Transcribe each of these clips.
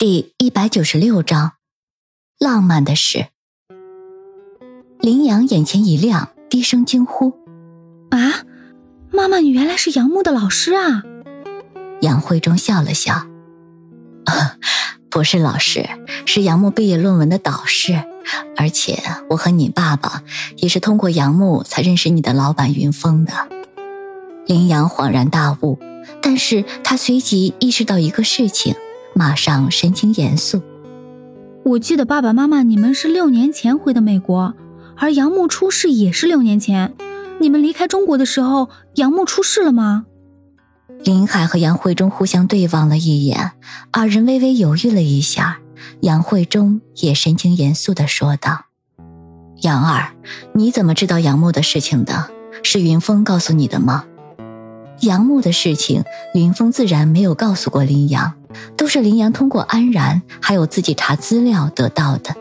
第一百九十六章，浪漫的事。林阳眼前一亮，低声惊呼：“啊，妈妈，你原来是杨木的老师啊！”杨慧中笑了笑：“不是老师，是杨木毕业论文的导师。而且我和你爸爸也是通过杨木才认识你的老板云峰的。”林阳恍然大悟，但是他随即意识到一个事情。马上神情严肃。我记得爸爸妈妈你们是六年前回的美国，而杨木出事也是六年前。你们离开中国的时候，杨木出事了吗？林海和杨慧中互相对望了一眼，二人微微犹豫了一下。杨慧中也神情严肃地说道：“杨儿，你怎么知道杨木的事情的？是云峰告诉你的吗？”杨木的事情，云峰自然没有告诉过林阳。都是林阳通过安然还有自己查资料得到的，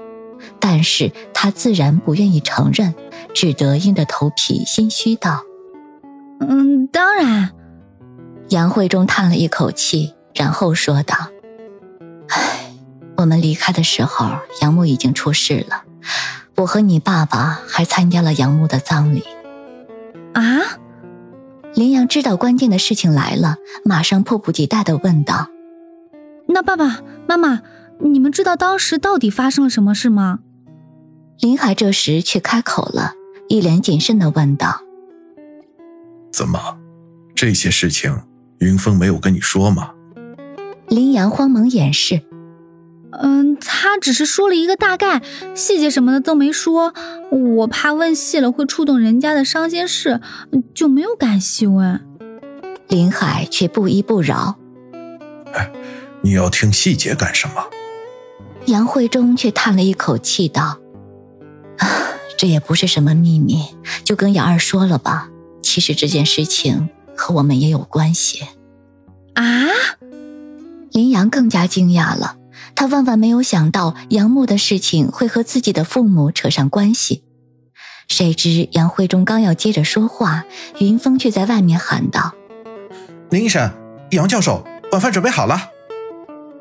但是他自然不愿意承认，只得硬着头皮心虚道：“嗯，当然。”杨慧中叹了一口气，然后说道：“唉，我们离开的时候，杨木已经出事了，我和你爸爸还参加了杨木的葬礼。”啊！林阳知道关键的事情来了，马上迫不及待的问道。那爸爸妈妈，你们知道当时到底发生了什么事吗？林海这时却开口了，一脸谨慎的问道：“怎么，这些事情云峰没有跟你说吗？”林阳慌忙掩饰：“嗯，他只是说了一个大概，细节什么的都没说。我怕问细了会触动人家的伤心事，就没有敢细问。”林海却不依不饶：“哎。”你要听细节干什么？杨慧中却叹了一口气道：“啊，这也不是什么秘密，就跟杨二说了吧。其实这件事情和我们也有关系。”啊！林阳更加惊讶了，他万万没有想到杨木的事情会和自己的父母扯上关系。谁知杨慧中刚要接着说话，云峰却在外面喊道：“林医生，杨教授，晚饭准备好了。”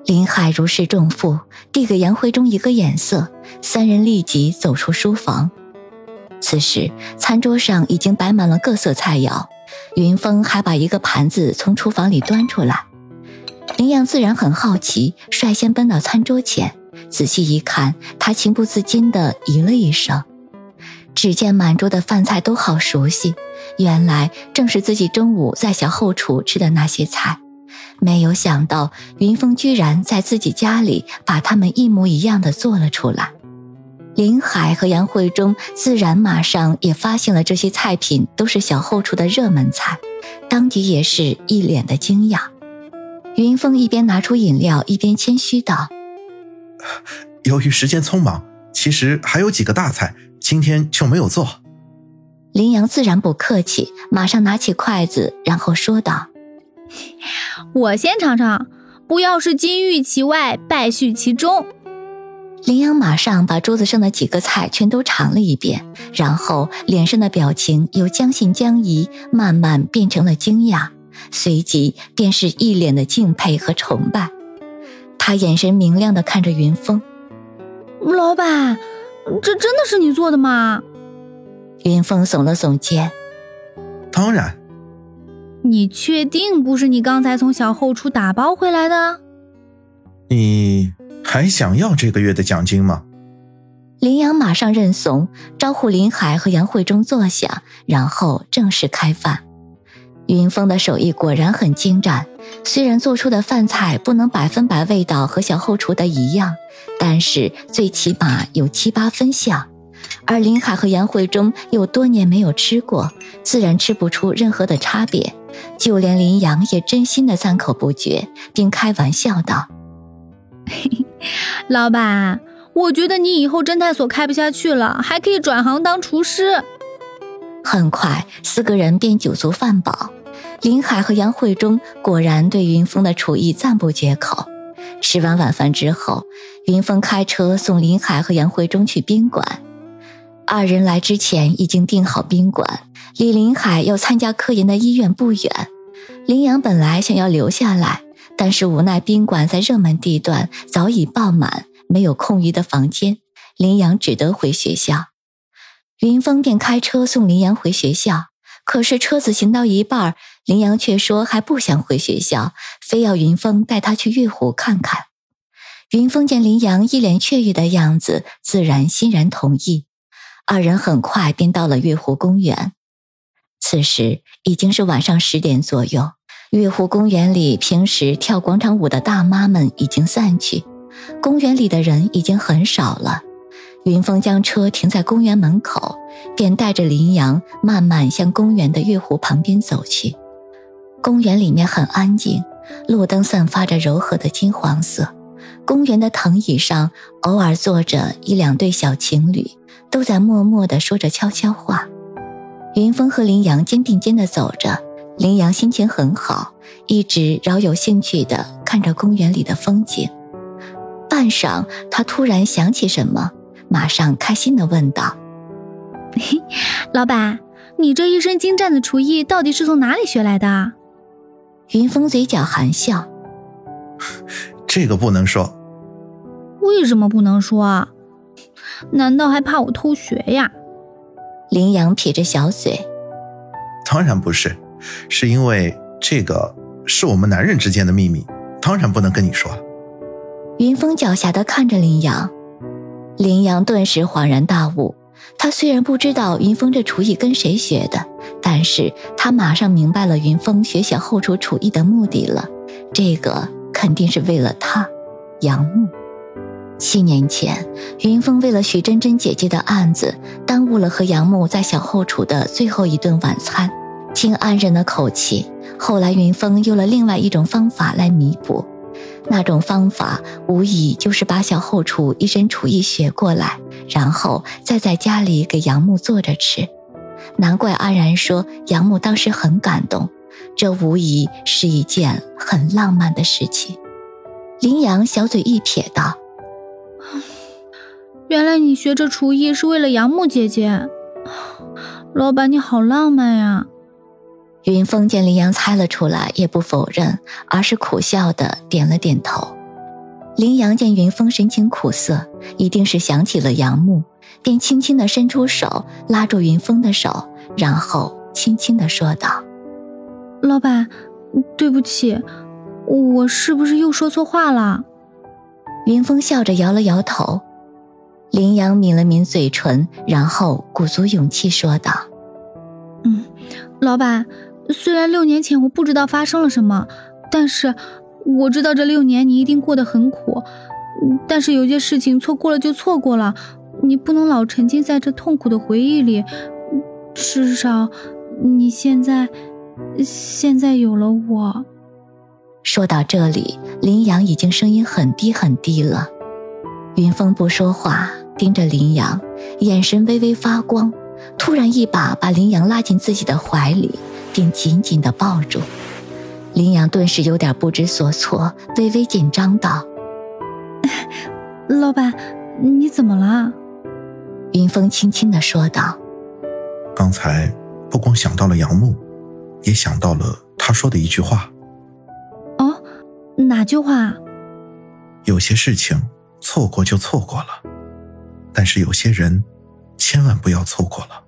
林海如释重负，递给杨慧中一个眼色，三人立即走出书房。此时，餐桌上已经摆满了各色菜肴，云峰还把一个盘子从厨房里端出来。林阳自然很好奇，率先奔到餐桌前，仔细一看，他情不自禁地咦了一声。只见满桌的饭菜都好熟悉，原来正是自己中午在小后厨吃的那些菜。没有想到，云峰居然在自己家里把他们一模一样的做了出来。林海和杨慧中自然马上也发现了这些菜品都是小后厨的热门菜，当即也是一脸的惊讶。云峰一边拿出饮料，一边谦虚道：“由于时间匆忙，其实还有几个大菜，今天就没有做。”林阳自然不客气，马上拿起筷子，然后说道。我先尝尝，不要是金玉其外，败絮其中。林阳马上把桌子上的几个菜全都尝了一遍，然后脸上的表情由将信将疑慢慢变成了惊讶，随即便是一脸的敬佩和崇拜。他眼神明亮的看着云峰，老板，这真的是你做的吗？云峰耸了耸肩，当然。你确定不是你刚才从小后厨打包回来的？你还想要这个月的奖金吗？林阳马上认怂，招呼林海和杨慧中坐下，然后正式开饭。云峰的手艺果然很精湛，虽然做出的饭菜不能百分百味道和小后厨的一样，但是最起码有七八分像。而林海和杨慧中又多年没有吃过，自然吃不出任何的差别。就连林阳也真心的赞口不绝，并开玩笑道：“老板，我觉得你以后侦探所开不下去了，还可以转行当厨师。”很快，四个人便酒足饭饱。林海和杨慧中果然对云峰的厨艺赞不绝口。吃完晚饭之后，云峰开车送林海和杨慧中去宾馆。二人来之前已经订好宾馆，离林海要参加科研的医院不远。林阳本来想要留下来，但是无奈宾馆在热门地段早已爆满，没有空余的房间，林阳只得回学校。云峰便开车送林阳回学校，可是车子行到一半，林阳却说还不想回学校，非要云峰带他去月湖看看。云峰见林阳一脸雀跃的样子，自然欣然同意。二人很快便到了月湖公园。此时已经是晚上十点左右，月湖公园里平时跳广场舞的大妈们已经散去，公园里的人已经很少了。云峰将车停在公园门口，便带着林阳慢慢向公园的月湖旁边走去。公园里面很安静，路灯散发着柔和的金黄色。公园的藤椅上偶尔坐着一两对小情侣，都在默默地说着悄悄话。云峰和林阳肩并肩地走着，林阳心情很好，一直饶有兴趣地看着公园里的风景。半晌，他突然想起什么。马上开心的问道：“ 老板，你这一身精湛的厨艺到底是从哪里学来的？”云峰嘴角含笑：“ 这个不能说。”“为什么不能说啊？难道还怕我偷学呀？”林阳撇着小嘴：“当然不是，是因为这个是我们男人之间的秘密，当然不能跟你说。”云峰狡黠的看着林阳。林阳顿时恍然大悟，他虽然不知道云峰这厨艺跟谁学的，但是他马上明白了云峰学小后厨厨艺的目的了，这个肯定是为了他，杨木。七年前，云峰为了徐真真姐姐的案子，耽误了和杨木在小后厨的最后一顿晚餐。听安人的口气，后来云峰用了另外一种方法来弥补。那种方法无疑就是把小后厨一身厨艺学过来，然后再在家里给杨木做着吃。难怪安然说杨木当时很感动，这无疑是一件很浪漫的事情。林阳小嘴一撇道：“原来你学这厨艺是为了杨木姐姐，老板你好浪漫呀。”云峰见林阳猜了出来，也不否认，而是苦笑的点了点头。林阳见云峰神情苦涩，一定是想起了杨木，便轻轻的伸出手拉住云峰的手，然后轻轻的说道：“老板，对不起，我是不是又说错话了？”云峰笑着摇了摇头。林阳抿了抿嘴唇，然后鼓足勇气说道：“嗯，老板。”虽然六年前我不知道发生了什么，但是我知道这六年你一定过得很苦。但是有些事情错过了就错过了，你不能老沉浸在这痛苦的回忆里。至少你现在，现在有了我。说到这里，林阳已经声音很低很低了。云峰不说话，盯着林阳，眼神微微发光。突然一把把林阳拉进自己的怀里。并紧紧的抱住林阳，顿时有点不知所措，微微紧张道：“老板，你怎么了？”云峰轻轻的说道：“刚才不光想到了杨木，也想到了他说的一句话。哦，哪句话？有些事情错过就错过了，但是有些人千万不要错过了。”